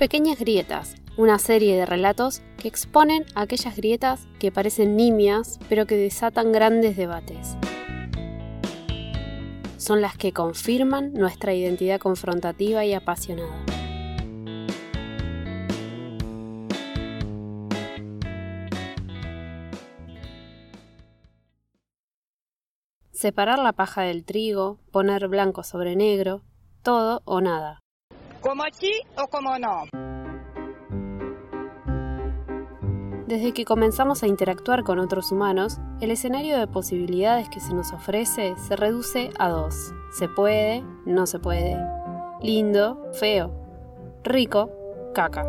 Pequeñas grietas, una serie de relatos que exponen aquellas grietas que parecen nimias pero que desatan grandes debates. Son las que confirman nuestra identidad confrontativa y apasionada. Separar la paja del trigo, poner blanco sobre negro, todo o nada. ¿Como sí o como no? Desde que comenzamos a interactuar con otros humanos, el escenario de posibilidades que se nos ofrece se reduce a dos. Se puede, no se puede. Lindo, feo. Rico, caca.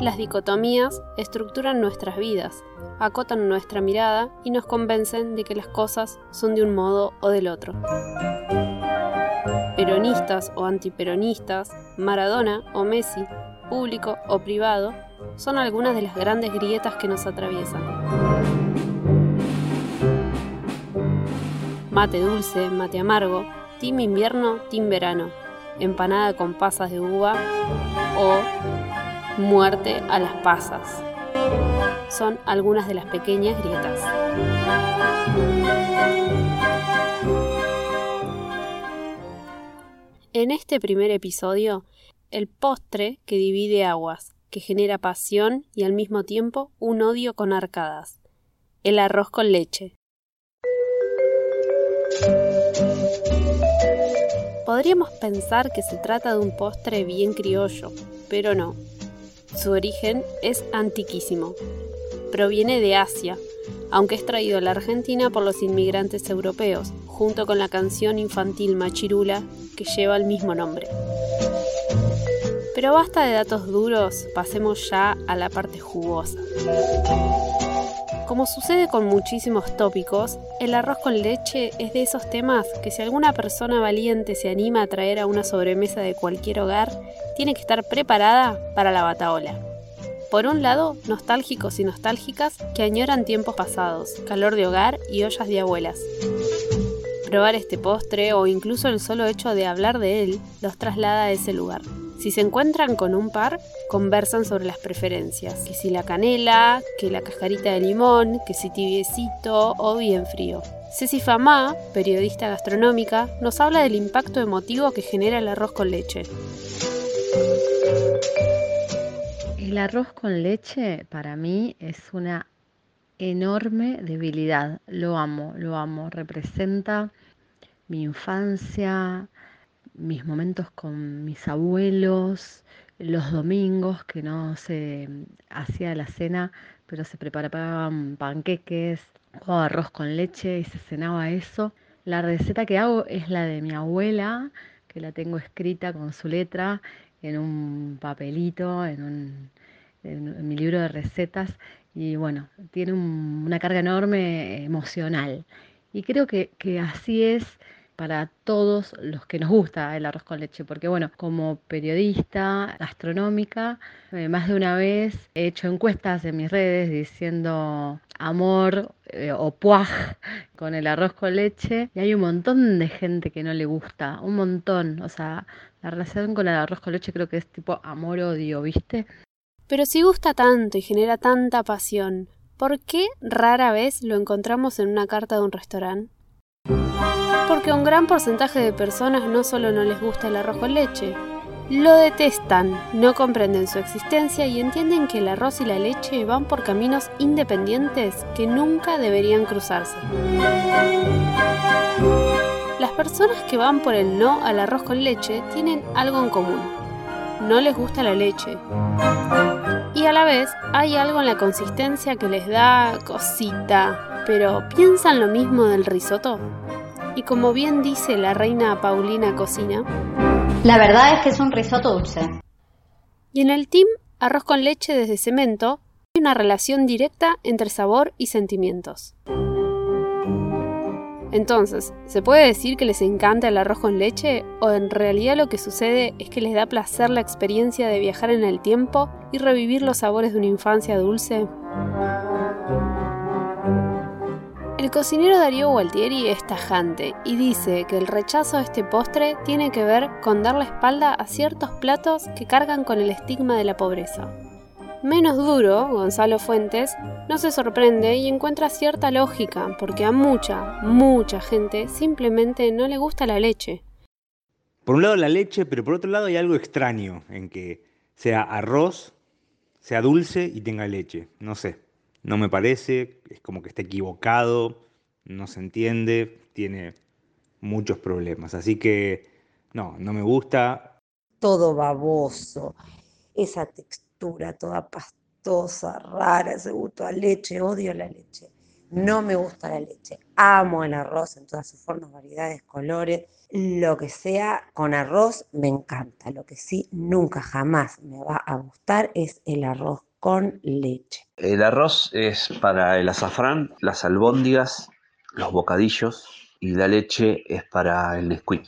Las dicotomías estructuran nuestras vidas, acotan nuestra mirada y nos convencen de que las cosas son de un modo o del otro. Peronistas o antiperonistas, Maradona o Messi, público o privado, son algunas de las grandes grietas que nos atraviesan. Mate dulce, mate amargo, team invierno, team verano, empanada con pasas de uva o muerte a las pasas. Son algunas de las pequeñas grietas. En este primer episodio, el postre que divide aguas, que genera pasión y al mismo tiempo un odio con arcadas. El arroz con leche. Podríamos pensar que se trata de un postre bien criollo, pero no. Su origen es antiquísimo. Proviene de Asia, aunque es traído a la Argentina por los inmigrantes europeos, junto con la canción infantil Machirula que lleva el mismo nombre. Pero basta de datos duros, pasemos ya a la parte jugosa. Como sucede con muchísimos tópicos, el arroz con leche es de esos temas que si alguna persona valiente se anima a traer a una sobremesa de cualquier hogar, tiene que estar preparada para la bataola. Por un lado, nostálgicos y nostálgicas que añoran tiempos pasados, calor de hogar y ollas de abuelas. Probar este postre o incluso el solo hecho de hablar de él los traslada a ese lugar. Si se encuentran con un par, conversan sobre las preferencias, que si la canela, que la cascarita de limón, que si tibiecito o bien frío. Ceci Famá, periodista gastronómica, nos habla del impacto emotivo que genera el arroz con leche. El arroz con leche para mí es una enorme debilidad. Lo amo, lo amo. Representa mi infancia, mis momentos con mis abuelos, los domingos que no se hacía la cena, pero se preparaban panqueques o arroz con leche y se cenaba eso. La receta que hago es la de mi abuela, que la tengo escrita con su letra en un papelito, en, mi libro de recetas, y bueno, tiene una carga enorme emocional. Y creo que, que así es para todos los que nos gusta el arroz con leche, porque bueno, como periodista gastronómica, eh, más de una vez he hecho encuestas en mis redes diciendo amor eh, o puaj con el arroz con leche y hay un montón de gente que no le gusta, un montón, o sea, la relación con el arroz con leche creo que es tipo amor-odio, ¿viste? Pero si gusta tanto y genera tanta pasión, ¿por qué rara vez lo encontramos en una carta de un restaurante? Porque a un gran porcentaje de personas no solo no les gusta el arroz con leche, lo detestan, no comprenden su existencia y entienden que el arroz y la leche van por caminos independientes que nunca deberían cruzarse. Las personas que van por el no al arroz con leche tienen algo en común. No les gusta la leche. Y a la vez hay algo en la consistencia que les da cosita. Pero ¿piensan lo mismo del risotto? Y como bien dice la reina Paulina Cocina, la verdad es que es un risotto dulce. Y en el team Arroz con leche desde cemento hay una relación directa entre sabor y sentimientos. Entonces, ¿se puede decir que les encanta el arroz con leche o en realidad lo que sucede es que les da placer la experiencia de viajar en el tiempo y revivir los sabores de una infancia dulce? El cocinero Darío Gualtieri es tajante y dice que el rechazo a este postre tiene que ver con dar la espalda a ciertos platos que cargan con el estigma de la pobreza. Menos duro, Gonzalo Fuentes, no se sorprende y encuentra cierta lógica, porque a mucha, mucha gente simplemente no le gusta la leche. Por un lado la leche, pero por otro lado hay algo extraño en que sea arroz, sea dulce y tenga leche. No sé, no me parece, es como que está equivocado, no se entiende, tiene muchos problemas. Así que no, no me gusta. Todo baboso, esa textura toda pastosa, rara, ese gusto a leche, odio la leche. No me gusta la leche, amo el arroz en todas sus formas, variedades, colores, lo que sea con arroz me encanta. Lo que sí nunca jamás me va a gustar es el arroz con leche. El arroz es para el azafrán, las albóndigas, los bocadillos y la leche es para el Nesquik.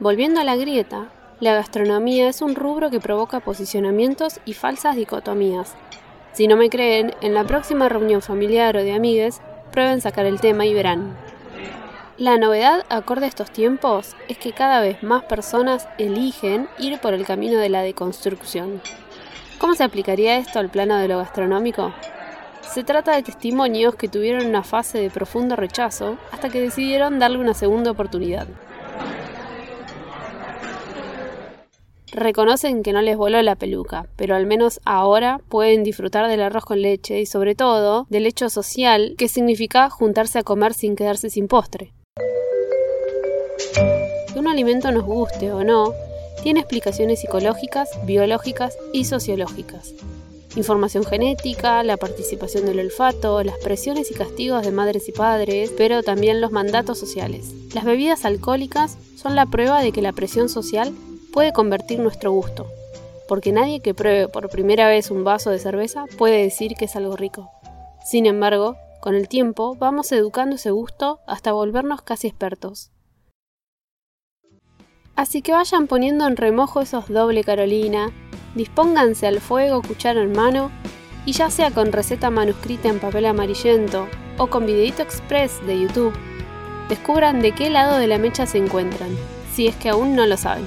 Volviendo a la grieta, la gastronomía es un rubro que provoca posicionamientos y falsas dicotomías. Si no me creen, en la próxima reunión familiar o de amigues, prueben sacar el tema y verán. La novedad, acorde a estos tiempos, es que cada vez más personas eligen ir por el camino de la deconstrucción. ¿Cómo se aplicaría esto al plano de lo gastronómico? Se trata de testimonios que tuvieron una fase de profundo rechazo hasta que decidieron darle una segunda oportunidad. Reconocen que no les voló la peluca, pero al menos ahora pueden disfrutar del arroz con leche y sobre todo del hecho social que significa juntarse a comer sin quedarse sin postre. Que un alimento nos guste o no, tiene explicaciones psicológicas, biológicas y sociológicas. Información genética, la participación del olfato, las presiones y castigos de madres y padres, pero también los mandatos sociales. Las bebidas alcohólicas son la prueba de que la presión social puede convertir nuestro gusto, porque nadie que pruebe por primera vez un vaso de cerveza puede decir que es algo rico. Sin embargo, con el tiempo vamos educando ese gusto hasta volvernos casi expertos. Así que vayan poniendo en remojo esos doble Carolina, dispónganse al fuego cuchara en mano y ya sea con receta manuscrita en papel amarillento o con videito express de YouTube, descubran de qué lado de la mecha se encuentran, si es que aún no lo saben.